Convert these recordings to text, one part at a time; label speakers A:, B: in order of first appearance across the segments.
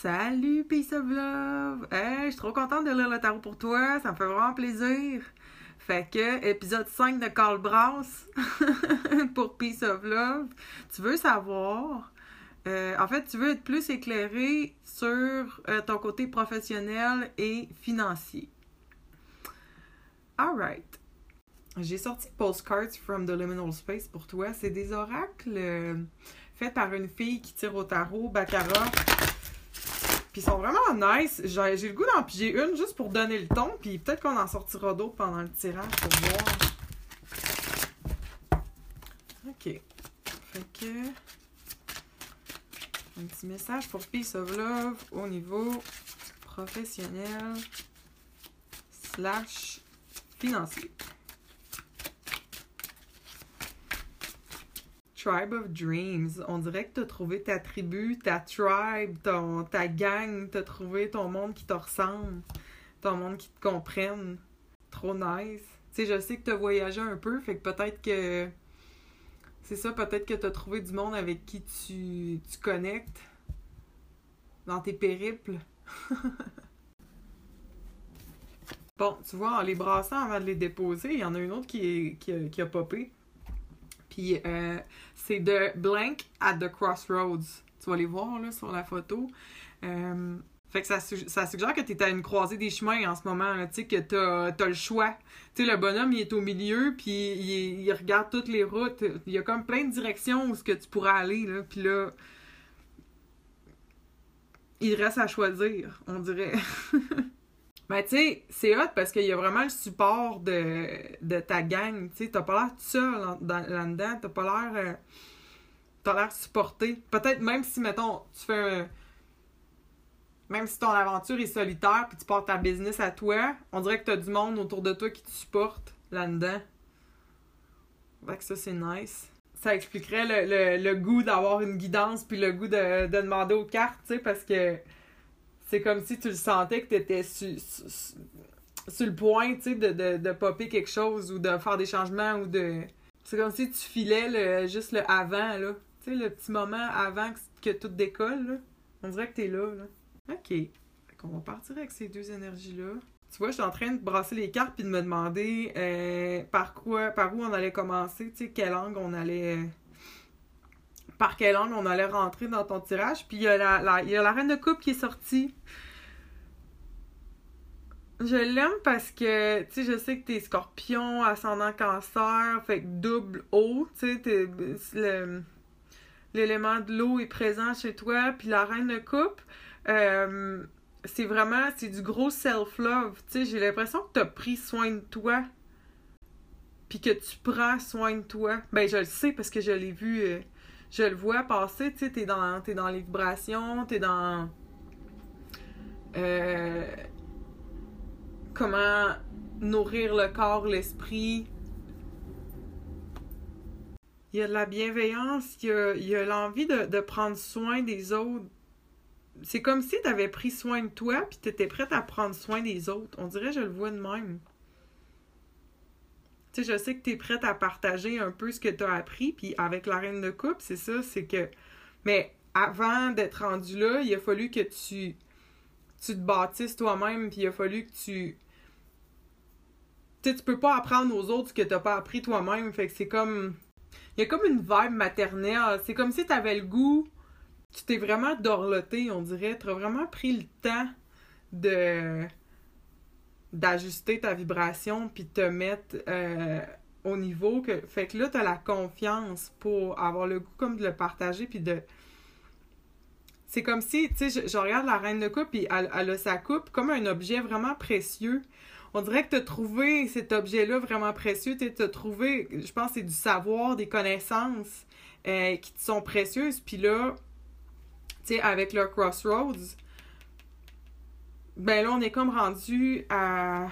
A: Salut Peace of Love! Je suis trop contente de lire le tarot pour toi, ça me fait vraiment plaisir. Fait que, épisode 5 de Carl Brass pour Peace of Love. Tu veux savoir, euh, en fait, tu veux être plus éclairé sur euh, ton côté professionnel et financier. Alright. J'ai sorti Postcards from the Liminal Space pour toi. C'est des oracles euh, faits par une fille qui tire au tarot, Baccarat sont vraiment nice. J'ai le goût d'en piger une juste pour donner le ton. Puis peut-être qu'on en sortira d'autres pendant le tirage pour voir. Ok. Fait que. Un petit message pour Peace of Love au niveau professionnel slash financier. Tribe of Dreams. On dirait que tu as trouvé ta tribu, ta tribe, ta gang, tu as trouvé ton monde qui te ressemble, ton monde qui te comprenne. Trop nice. Tu sais, je sais que tu as voyagé un peu, fait que peut-être que. C'est ça, peut-être que tu as trouvé du monde avec qui tu, tu connectes dans tes périples. bon, tu vois, en les brassant avant de les déposer, il y en a une autre qui a popé. Puis euh, c'est de Blank at the Crossroads. Tu vas les voir là, sur la photo. Euh, fait que ça, suggère que tu es à une croisée des chemins en ce moment, tu sais, que tu as, le choix. Tu le bonhomme, il est au milieu, puis il, regarde toutes les routes. Il y a comme plein de directions où ce que tu pourrais aller. Puis là, il reste à choisir, on dirait. Mais tu sais, c'est hot parce qu'il y a vraiment le support de, de ta gang. Tu sais, t'as pas l'air tout seul là-dedans. T'as pas l'air. Euh, t'as l'air supporté. Peut-être même si, mettons, tu fais Même si ton aventure est solitaire puis tu portes ta business à toi, on dirait que t'as du monde autour de toi qui te supporte là-dedans. Fait que ça, c'est nice. Ça expliquerait le, le, le goût d'avoir une guidance puis le goût de, de demander aux cartes, tu sais, parce que c'est comme si tu le sentais que tu étais sur, le point, tu sais, de, de, de popper quelque chose ou de faire des changements ou de... C'est comme si tu filais le, juste le avant, là. Tu sais, le petit moment avant que, tout décolle, là. On dirait que t'es là, là. OK. Fait qu'on va partir avec ces deux énergies-là. Tu vois, je suis en train de brasser les cartes puis de me demander euh, par quoi, par où on allait commencer, tu sais, quelle langue on allait par quelle angle on allait rentrer dans ton tirage. Puis il y a la, il y a la reine de coupe qui est sortie. Je l'aime parce que, tu sais, je sais que t'es scorpion, ascendant cancer, fait que double eau, tu sais, l'élément de l'eau est présent chez toi. Puis la reine de coupe, euh, c'est vraiment, c'est du gros self-love, tu sais, j'ai l'impression que t'as pris soin de toi. Puis que tu prends soin de toi. Ben, je le sais parce que je l'ai vu... Euh, je le vois passer, tu sais, t'es dans, es dans les vibrations, t'es dans... Euh, comment nourrir le corps, l'esprit. Il y a de la bienveillance, il y a, l'envie de, prendre soin des autres. C'est comme si tu avais pris soin de toi, puis tu étais prête à prendre soin des autres. On dirait je le vois de même je sais que tu es prête à partager un peu ce que tu as appris, puis avec la reine de coupe, c'est ça, c'est que. Mais avant d'être rendu là, il a fallu que tu, tu te bâtisses toi-même, puis il a fallu que tu. Tu sais, tu peux pas apprendre aux autres ce que t'as pas appris toi-même, fait que c'est comme. Il y a comme une vibe maternelle. C'est comme si tu avais le goût. Tu t'es vraiment dorloté, on dirait. Tu as vraiment pris le temps de d'ajuster ta vibration puis te mettre euh, au niveau que fait que là tu la confiance pour avoir le goût comme de le partager puis de c'est comme si tu sais je, regarde la reine de coupe puis elle, a sa coupe comme un objet vraiment précieux on dirait que tu as trouvé cet objet-là vraiment précieux. Tu trouvé, je pense, c'est du savoir, des connaissances euh, qui te sont précieuses. Puis là, tu sais, avec le Crossroads, ben là, on est comme rendu à,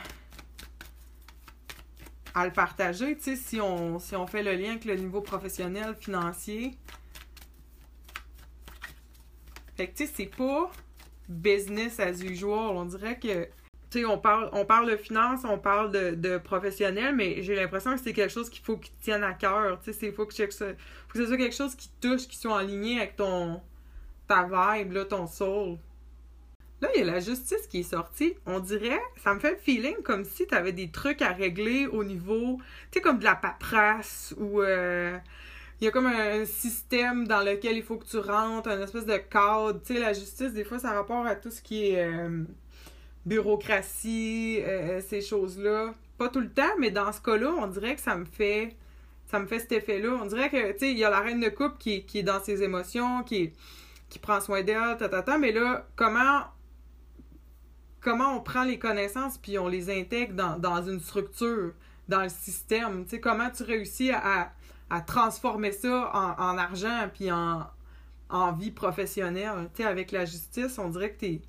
A: à le partager, tu sais, si on, si on fait le lien avec le niveau professionnel, financier. Fait que, tu sais, c'est pas business as usual. On dirait que, tu sais, on parle, on parle de finance, on parle de, professionnel, mais j'ai l'impression que c'est quelque chose qu'il faut qu'il tienne à cœur. Tu sais, il faut que, que ce soit quelque chose qui touche, qui soit en ligne avec ton, ta vibe, là, ton soul. Là, il y a la justice qui est sortie. On dirait, ça me fait le feeling comme si tu avais des trucs à régler au niveau, tu sais, comme de la paperasse ou euh, il y a comme un système dans lequel il faut que tu rentres, un espèce de cadre. Tu sais, la justice, des fois, ça rapport à tout ce qui est euh, bureaucratie, euh, ces choses-là. Pas tout le temps, mais dans ce cas-là, on dirait que ça me fait ça me fait cet effet-là. On dirait que, tu sais, il y a la reine de coupe qui, qui est dans ses émotions, qui, qui prend soin d'elle, ta, ta, ta, mais là, comment comment on prend les connaissances puis on les intègre dans, dans une structure, dans le système. Tu sais, comment tu réussis à, à transformer ça en, en argent puis en, en, vie professionnelle. Tu sais, avec la justice, on dirait que t'es...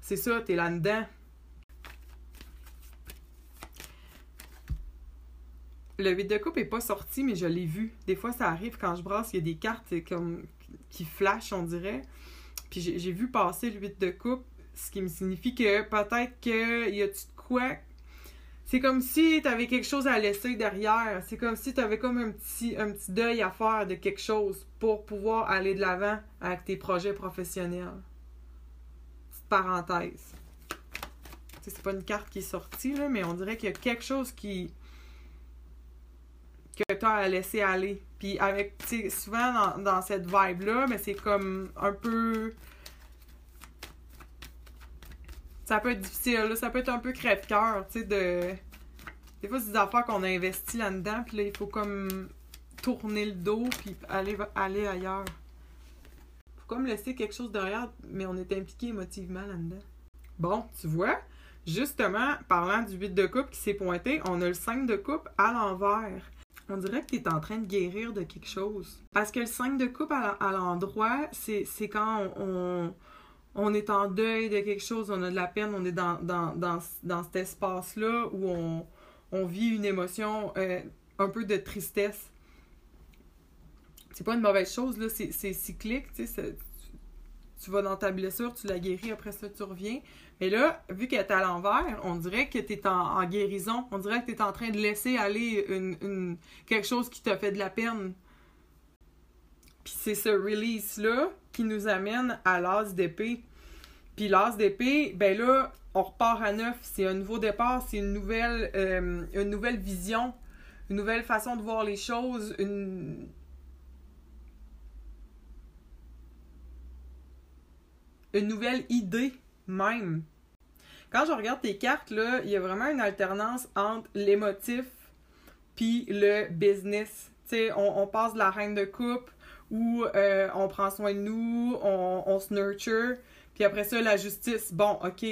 A: C'est ça, t'es là-dedans. Le 8 de coupe est pas sorti, mais je l'ai vu. Des fois, ça arrive quand je brasse, il y a des cartes comme qui flashent, on dirait. Puis j'ai vu passer le 8 de coupe, ce qui me signifie que peut-être qu'il y a de quoi? C'est comme si tu avais quelque chose à laisser derrière. C'est comme si tu avais comme un petit, un petit deuil à faire de quelque chose pour pouvoir aller de l'avant avec tes projets professionnels. Petite parenthèse. C'est pas une carte qui est sortie, là, mais on dirait qu'il y a quelque chose qui que tu as à laisser aller. Puis avec, souvent dans, dans cette vibe-là, mais c'est comme un peu. Ça peut être difficile, là, ça peut être un peu crève-cœur, tu sais, de. Des fois, c'est des affaires qu'on a investi là-dedans, puis là, il faut comme tourner le dos, puis aller, aller ailleurs. Faut comme laisser quelque chose derrière, mais on est impliqué émotivement là-dedans. Bon, tu vois, justement, parlant du 8 de coupe qui s'est pointé, on a le 5 de coupe à l'envers. On dirait que tu es en train de guérir de quelque chose. Parce que le 5 de coupe à l'endroit, c'est quand on, est en deuil de quelque chose, on a de la peine, on est dans, cet espace-là où on, on, vit une émotion, euh, un peu de tristesse. C'est pas une mauvaise chose, là, c'est cyclique, tu sais, tu vas dans ta blessure, tu la guéris, après ça, tu reviens. Mais là, vu qu'elle est à l'envers, on dirait que tu en, guérison. On dirait que tu en train de laisser aller quelque chose qui t'a fait de la peine. Puis c'est ce release-là qui nous amène à l'as d'épée. Puis l'as d'épée, ben là, on repart à neuf. C'est un nouveau départ, c'est une nouvelle, euh, une nouvelle vision, une nouvelle façon de voir les choses, une nouvelle idée même. Quand je regarde tes cartes, là, il y a vraiment une alternance entre l'émotif puis le business. Sais, on, passe de la reine de coupe où euh, on prend soin de nous, on, se nurture, puis après ça, la justice. Bon, ok,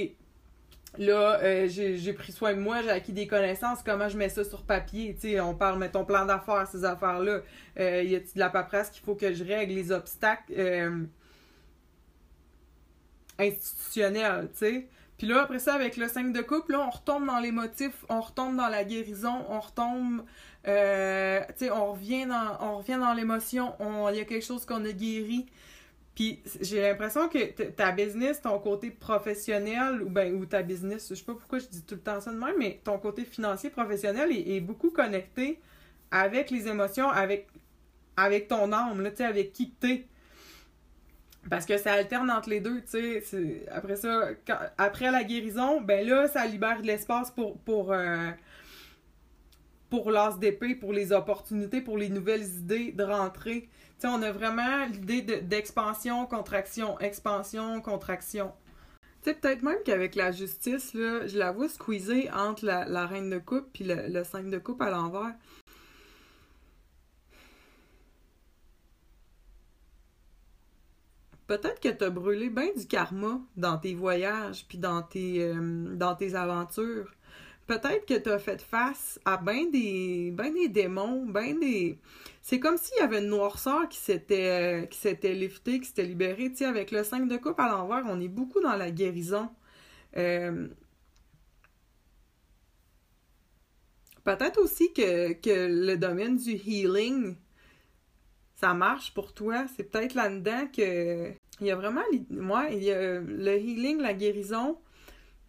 A: là, euh, j'ai pris soin de moi, j'ai acquis des connaissances, comment je mets ça sur papier, tu sais, on parle, ton plan d'affaires, ces affaires-là, euh, y a-t-il de la paperasse qu'il faut que je règle, les obstacles, institutionnel, tu sais? Puis là, après ça, avec le 5 de coupe, là, on retombe dans les motifs, on retombe dans la guérison, on retombe, euh, tu sais, on revient dans, on revient dans l'émotion, il y a quelque chose qu'on a guéri. Puis j'ai l'impression que ta business, ton côté professionnel, ou ben ou ta business, je sais pas pourquoi je dis tout le temps ça de même, mais ton côté financier professionnel est, est beaucoup connecté avec les émotions, avec, avec ton âme, là, tu sais, avec qui t'es. Parce que ça alterne entre les deux, tu sais. Après ça, après la guérison, ben là, ça libère de l'espace pour, pour, euh, pour l'as d'épée, pour les opportunités, pour les nouvelles idées de rentrer. Tu sais, on a vraiment l'idée d'expansion, contraction, expansion, contraction. Tu sais, peut-être même qu'avec la justice, là, je la vois squeezer entre la, reine de coupe puis le, le 5 de coupe à l'envers. Peut-être que tu as brûlé bien du karma dans tes voyages puis dans tes, euh, dans tes aventures. Peut-être que tu as fait face à bien des, ben des démons, bien des. C'est comme s'il y avait une noirceur qui s'était qui s'était liftée, qui s'était libérée. Tu sais, avec le 5 de coupe à l'envers, on est beaucoup dans la guérison. Euh, peut-être aussi que, que le domaine du healing ça marche pour toi. C'est peut-être là-dedans que il y a vraiment moi, il y a le healing, la guérison.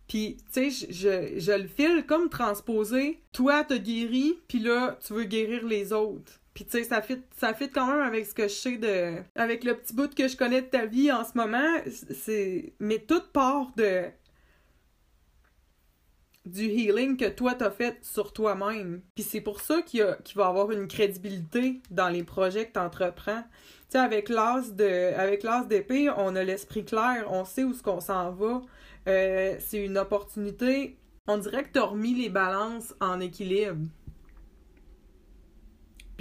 A: Puis, tu sais, je, le file comme transposé. Toi, t'as guéri, puis là, tu veux guérir les autres. Puis tu sais, ça fit, ça quand même avec ce que je sais de. Avec le petit bout que je connais de ta vie en ce moment. C'est. Mais toute part de. Du healing que toi t'as fait sur toi-même. Puis c'est pour ça qu'il, y va avoir une crédibilité dans les projets que t'entreprends. Tu sais, avec l'as de. Avec l'as d'épée, on a l'esprit clair, on sait où ce qu'on s'en va. Euh, c'est une opportunité. On dirait que t'as remis les balances en équilibre.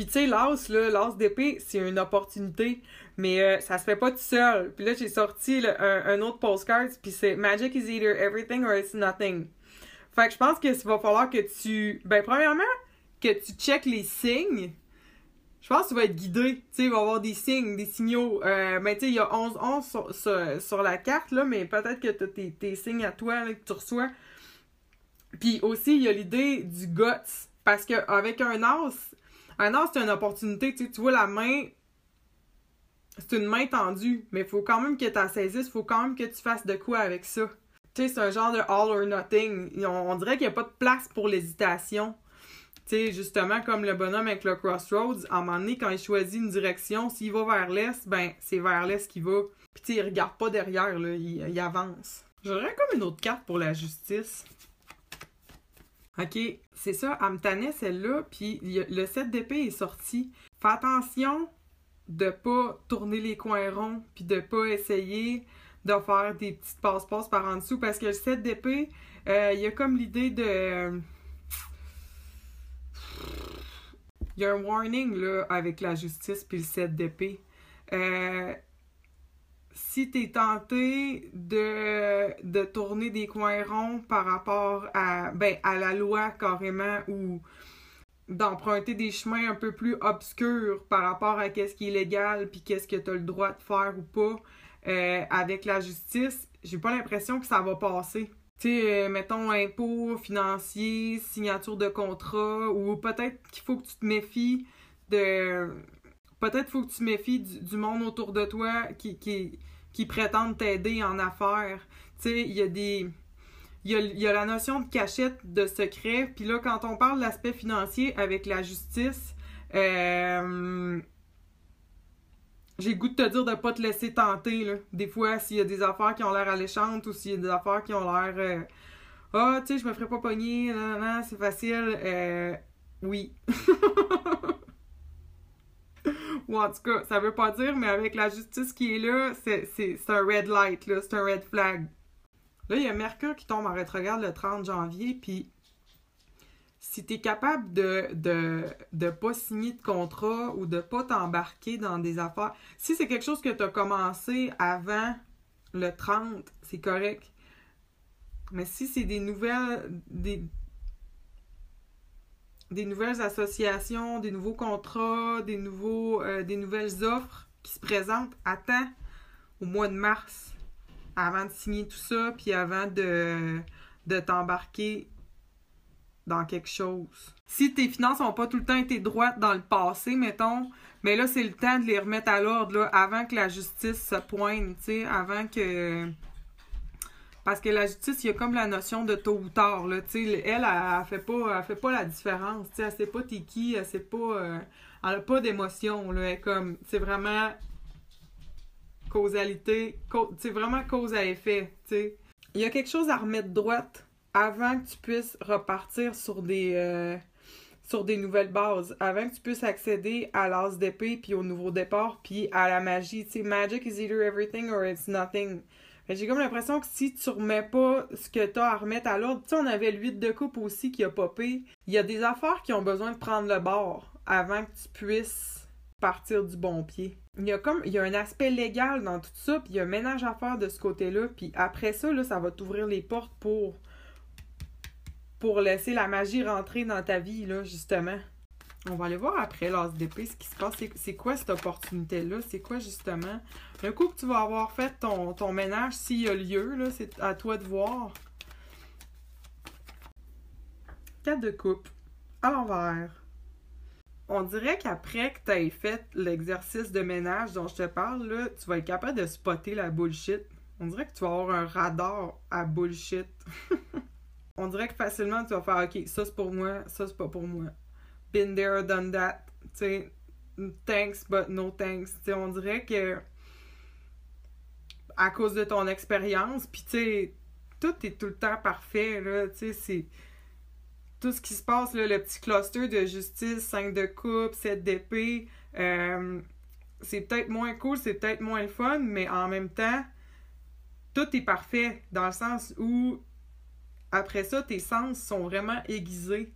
A: Puis tu sais, l'as, là, l'as d'épée, c'est une opportunité, mais euh, ça se fait pas tout seul. Puis là, j'ai sorti un, autre postcard, puis c'est Magic is either everything or it's nothing. Fait que je pense que va falloir que tu... Ben, premièrement, que tu checkes les signes. Je pense que tu vas être guidé. Tu sais, il va y avoir des signes, des signaux. Euh, ben, tu sais, il y a 11 11 sur, la carte, là, mais peut-être que tu as tes, signes à toi que tu reçois. Puis aussi, il y a l'idée du guts. Parce qu'avec un as, un as, c'est une opportunité. Tu, vois la main, c'est une main tendue, mais il faut quand même que tu la saisisses, il faut quand même que tu fasses de quoi avec ça. C'est un genre de all or nothing. On, dirait qu'il n'y a pas de place pour l'hésitation. Tu sais, justement, comme le bonhomme avec le Crossroads, à un moment donné, quand il choisit une direction, s'il va vers l'est, ben, c'est vers l'est qu'il va. Puis, tu sais, il regarde pas derrière, là, il, avance. J'aurais comme une autre carte pour la justice. OK, c'est ça, elle celle-là, puis le set d'épée est sorti. Fais attention de pas tourner les coins ronds, puis de pas essayer de faire des petites passe-passe par en dessous, parce que le set d'épée, euh, il y a comme l'idée de... Il y a un warning, là, avec la justice puis le set d'épée. Euh, si tu es tenté de, de tourner des coins ronds par rapport à, ben, à la loi carrément ou d'emprunter des chemins un peu plus obscurs par rapport à qu'est-ce qui est légal puis qu'est-ce que tu as le droit de faire ou pas euh, avec la justice, j'ai pas l'impression que ça va passer. Tu sais, euh, mettons impôts financiers, signature de contrat ou peut-être qu'il faut que tu te méfies de peut-être faut que tu te méfies du, monde autour de toi qui, qui, prétendent t'aider en affaires. Tu sais, il y a des. Il y, a, la notion de cachette, de secret. Puis là, quand on parle de l'aspect financier avec la justice, euh, j'ai goût de te dire de pas te laisser tenter. Là. Des fois, s'il y a des affaires qui ont l'air alléchantes ou s'il y a des affaires qui ont l'air. Euh, ah, tu sais, je me ferais pas pogner, non, non, c'est facile. Euh, oui. Ou en tout cas, ça veut pas dire, mais avec la justice qui est là, c'est un red light, là, c'est un red flag. Là, il y a Mercure qui tombe en rétrograde le 30 janvier, puis si tu es capable de, de, de pas signer de contrat ou de pas t'embarquer dans des affaires, si c'est quelque chose que tu as commencé avant le 30, c'est correct. Mais si c'est des nouvelles, des, des nouvelles associations, des nouveaux contrats, des, nouveaux, euh, des nouvelles offres qui se présentent, attends au mois de mars avant de signer tout ça, puis avant de, de t'embarquer dans quelque chose. Si tes finances n'ont pas tout le temps été droites dans le passé, mettons, mais là, c'est le temps de les remettre à l'ordre, avant que la justice se pointe, tu sais, avant que parce que la justice, il y a comme la notion de tôt ou tard. Là, elle, elle, elle, fait pas, fait pas la différence. Elle ne sait pas t'es qui, elle sait pas. Euh, elle a pas d'émotion. comme. C'est vraiment causalité. C'est vraiment cause à effet. Il y a quelque chose à remettre droite avant que tu puisses repartir sur des. Euh, sur des nouvelles bases, avant que tu puisses accéder à l'as d'épée, puis au nouveau départ, puis à la magie. Tu sais, magic is either everything or it's nothing. J'ai comme l'impression que si tu remets pas ce que tu as à remettre à l'ordre, tu sais, on avait l'huile de coupe aussi qui a popé. Il y a des affaires qui ont besoin de prendre le bord avant que tu puisses partir du bon pied. Il y a comme il y a un aspect légal dans tout ça, puis il y a un ménage à faire de ce côté-là, puis après ça là, ça va t'ouvrir les portes pour pour laisser la magie rentrer dans ta vie là, justement. On va aller voir après l'as d'épée ce qui se passe. C'est quoi cette opportunité-là? C'est quoi justement? Un coup que tu vas avoir fait ton, ton ménage, s'il y a lieu, là, c'est à toi de voir. 4 de coupe. À l'envers. On dirait qu'après que tu aies fait l'exercice de ménage dont je te parle, là, tu vas être capable de spotter la bullshit. On dirait que tu vas avoir un radar à bullshit. On dirait que facilement tu vas faire OK, ça c'est pour moi, ça c'est pas pour moi been there, done that. thanks, but no thanks. sais on dirait que à cause de ton expérience, puis tu sais, tout est tout le temps parfait, là, tu sais, c'est tout ce qui se passe, le petit cluster de justice, 5 de coupe, 7 d'épée, euh, c'est peut-être moins cool, c'est peut-être moins le fun, mais en même temps, tout est parfait dans le sens où après ça, tes sens sont vraiment aiguisés.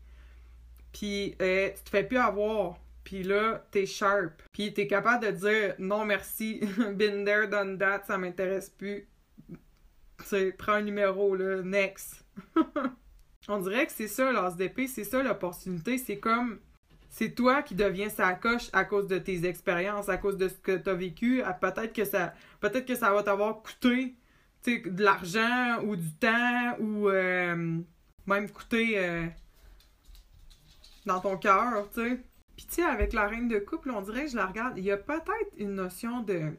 A: Puis euh, tu te fais plus avoir. Puis là, t'es sharp. Puis t'es capable de dire non merci, been there, done that, ça m'intéresse plus. Tu prends un numéro, là, next. On dirait que c'est ça l'ASDP, c'est ça l'opportunité. C'est comme. C'est toi qui deviens sa coche à cause de tes expériences, à cause de ce que t'as vécu. Peut-être que peut-être que ça va t'avoir coûté de l'argent ou du temps ou euh, même coûter euh, dans ton cœur, tu sais. Puis tu sais, avec la reine de couple, on dirait je la regarde, il y a peut-être une notion de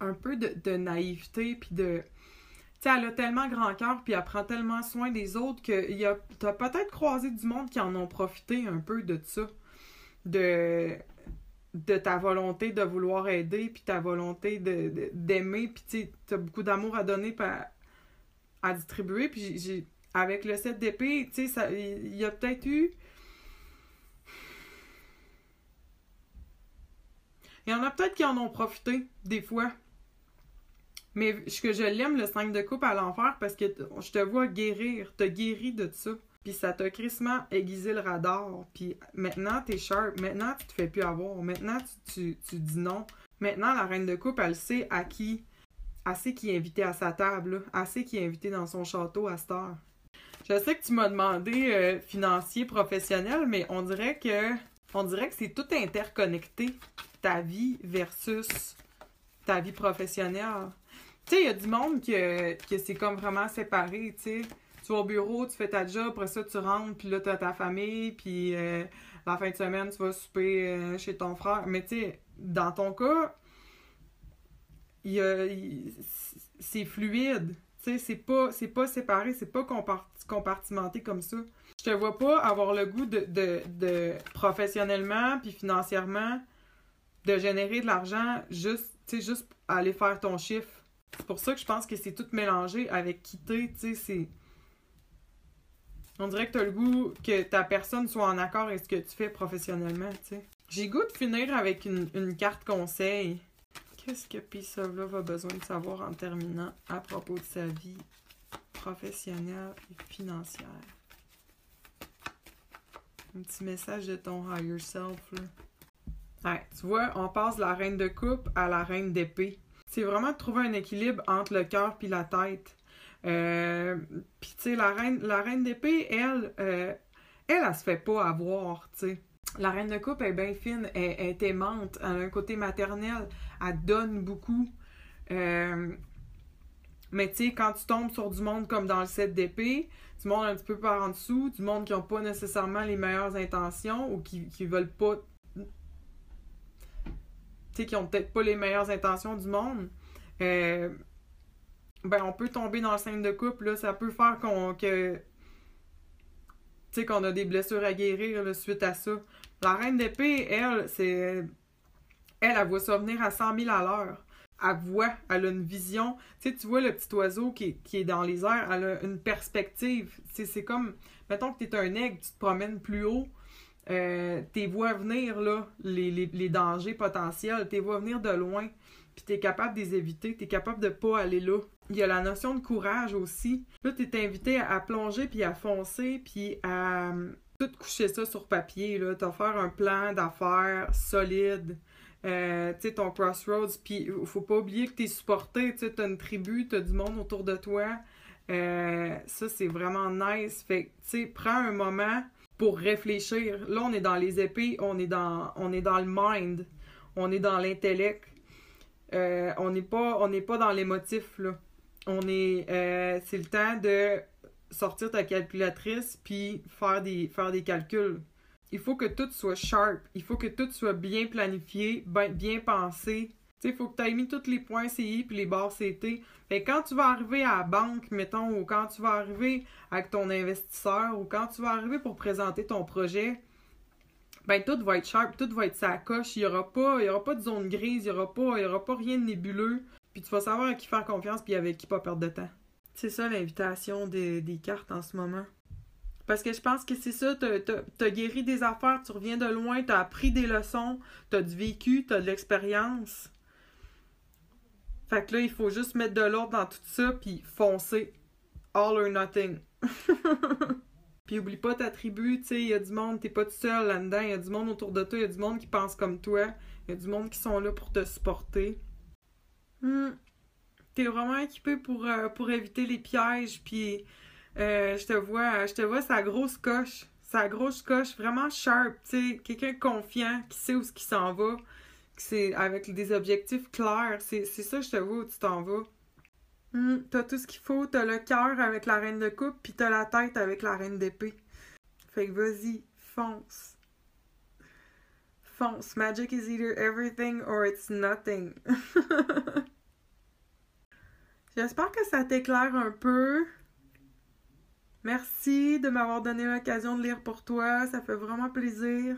A: un peu de, naïveté, puis de... Tu sais, elle a tellement grand cœur, puis elle prend tellement soin des autres que y a, t'as peut-être croisé du monde qui en ont profité un peu de ça. De de ta volonté de vouloir aider, puis ta volonté de, d'aimer, puis tu as beaucoup d'amour à donner, à, à distribuer. Puis j'ai, avec le set d'épée, tu sais, il y a peut-être eu. Il y en a peut-être qui en ont profité, des fois. Mais que je l'aime, le 5 de coupe à l'enfer, parce que je te vois guérir, te guéris de ça. Puis ça t'a crissement aiguisé le radar. Puis maintenant, t'es sharp. Maintenant, tu te fais plus avoir. Maintenant, tu, dis non. Maintenant, la reine de coupe, elle sait à qui. Elle sait qui est invité à sa table. Elle sait qui est invité dans son château à cette heure. Je sais que tu m'as demandé euh, financier, professionnel, mais on dirait que. On dirait que c'est tout interconnecté. Ta vie versus ta vie professionnelle. Tu sais, il y a du monde que, que c'est comme vraiment séparé, tu sais tu vas au bureau, tu fais ta job, après ça, tu rentres, puis là, tu as ta famille, puis euh, la fin de semaine, tu vas souper euh, chez ton frère. Mais tu sais, dans ton cas, il, c'est fluide. Tu sais, c'est pas, pas séparé, c'est pas compartimenté comme ça. Je te vois pas avoir le goût de, de, professionnellement puis financièrement de générer de l'argent juste, tu sais, juste aller faire ton chiffre. C'est pour ça que je pense que c'est tout mélangé avec quitter, tu sais, c'est on dirait que tu as le goût que ta personne soit en accord avec ce que tu fais professionnellement, tu sais. J'ai goût de finir avec une, carte conseil. Qu'est-ce que Peace of Love a besoin de savoir en terminant à propos de sa vie professionnelle et financière? Un petit message de ton higher self, là. Ouais, tu vois, on passe de la reine de coupe à la reine d'épée. C'est vraiment de trouver un équilibre entre le cœur puis la tête. Euh, tu sais, la reine, la reine d'épée, elle, euh, elle, elle, se fait pas avoir, tu sais. La reine de coupe est bien fine, elle, est aimante, elle a un côté maternel, elle donne beaucoup. Euh, mais tu sais, quand tu tombes sur du monde comme dans le set d'épée, du monde un petit peu par en dessous, du monde qui n'ont pas nécessairement les meilleures intentions ou qui, qui veulent pas. Tu sais, qui ont peut-être pas les meilleures intentions du monde. Ben on peut tomber dans le scène de couple, là, ça peut faire qu'on que tu qu'on a des blessures à guérir suite à ça. La reine d'épée, elle, c'est elle, elle voit ça venir à 100 000 à l'heure. Elle voit, elle a une vision. Tu sais, tu vois le petit oiseau qui, est dans les airs, elle a une perspective. C'est comme, mettons que tu es un aigle, tu te promènes plus haut, euh, tu vois venir là, les, les, les dangers potentiels, tu vois venir de loin, puis tu es capable de les éviter, tu es capable de pas aller là. Il y a la notion de courage aussi. Là, tu es invité à, plonger, puis à foncer, puis à euh, tout coucher ça sur papier. Là, t'as faire un plan d'affaires solide. Euh, tu sais, ton crossroads. Puis, faut pas oublier que tu es supporté. Tu as une tribu, tu as du monde autour de toi. Euh, ça, c'est vraiment nice. Fait tu sais, prends un moment pour réfléchir. Là, on est dans les épées, on est dans, on est dans le mind, on est dans l'intellect. on n'est pas, on n'est pas dans l'émotif, là on est euh, c'est le temps de sortir ta calculatrice puis faire des faire des calculs. Il faut que tout soit sharp, il faut que tout soit bien planifié, bien, bien pensé. Il faut que tu aies mis tous les points CI puis les barres CT. Quand tu vas arriver à la banque, mettons, ou quand tu vas arriver avec ton investisseur, ou quand tu vas arriver pour présenter ton projet, ben tout va être sharp, tout va être sa coche. Il y aura pas, il y aura pas de zone grise, il y aura pas, il y aura pas rien de nébuleux. Puis tu vas savoir à qui faire confiance puis avec qui pas perdre de temps. C'est ça l'invitation des, des cartes en ce moment. Parce que je pense que c'est ça, t'as, t'as guéri des affaires, tu reviens de loin, t'as appris des leçons, t'as du vécu, t'as de l'expérience. Fait que là, il faut juste mettre de l'ordre dans tout ça, puis foncer. All or nothing. puis oublie pas ta tribu, tu sais, il y a du monde, t'es pas tout seul là-dedans, il y a du monde autour de toi, il y a du monde qui pense comme toi, il y a du monde qui sont là pour te supporter. Hmm. T'es vraiment équipé pour, euh, pour éviter les pièges, puis euh, je te vois, je te vois sa grosse coche, sa grosse coche vraiment sharp, tu sais, quelqu'un confiant, qui sait où ce qui s'en va, c'est avec des objectifs clairs, c'est ça je te vois où tu t'en vas. Hmm, t'as tout ce qu'il faut, t'as le cœur avec la reine de coupe, puis t'as la tête avec la reine d'épée. Fait que vas-y, fonce. Magic is either everything or it's nothing. J'espère que ça t'éclaire un peu. Merci de m'avoir donné l'occasion de lire pour toi. Ça fait vraiment plaisir.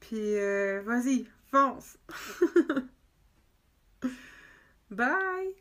A: Puis, euh, vas-y, fonce. Bye!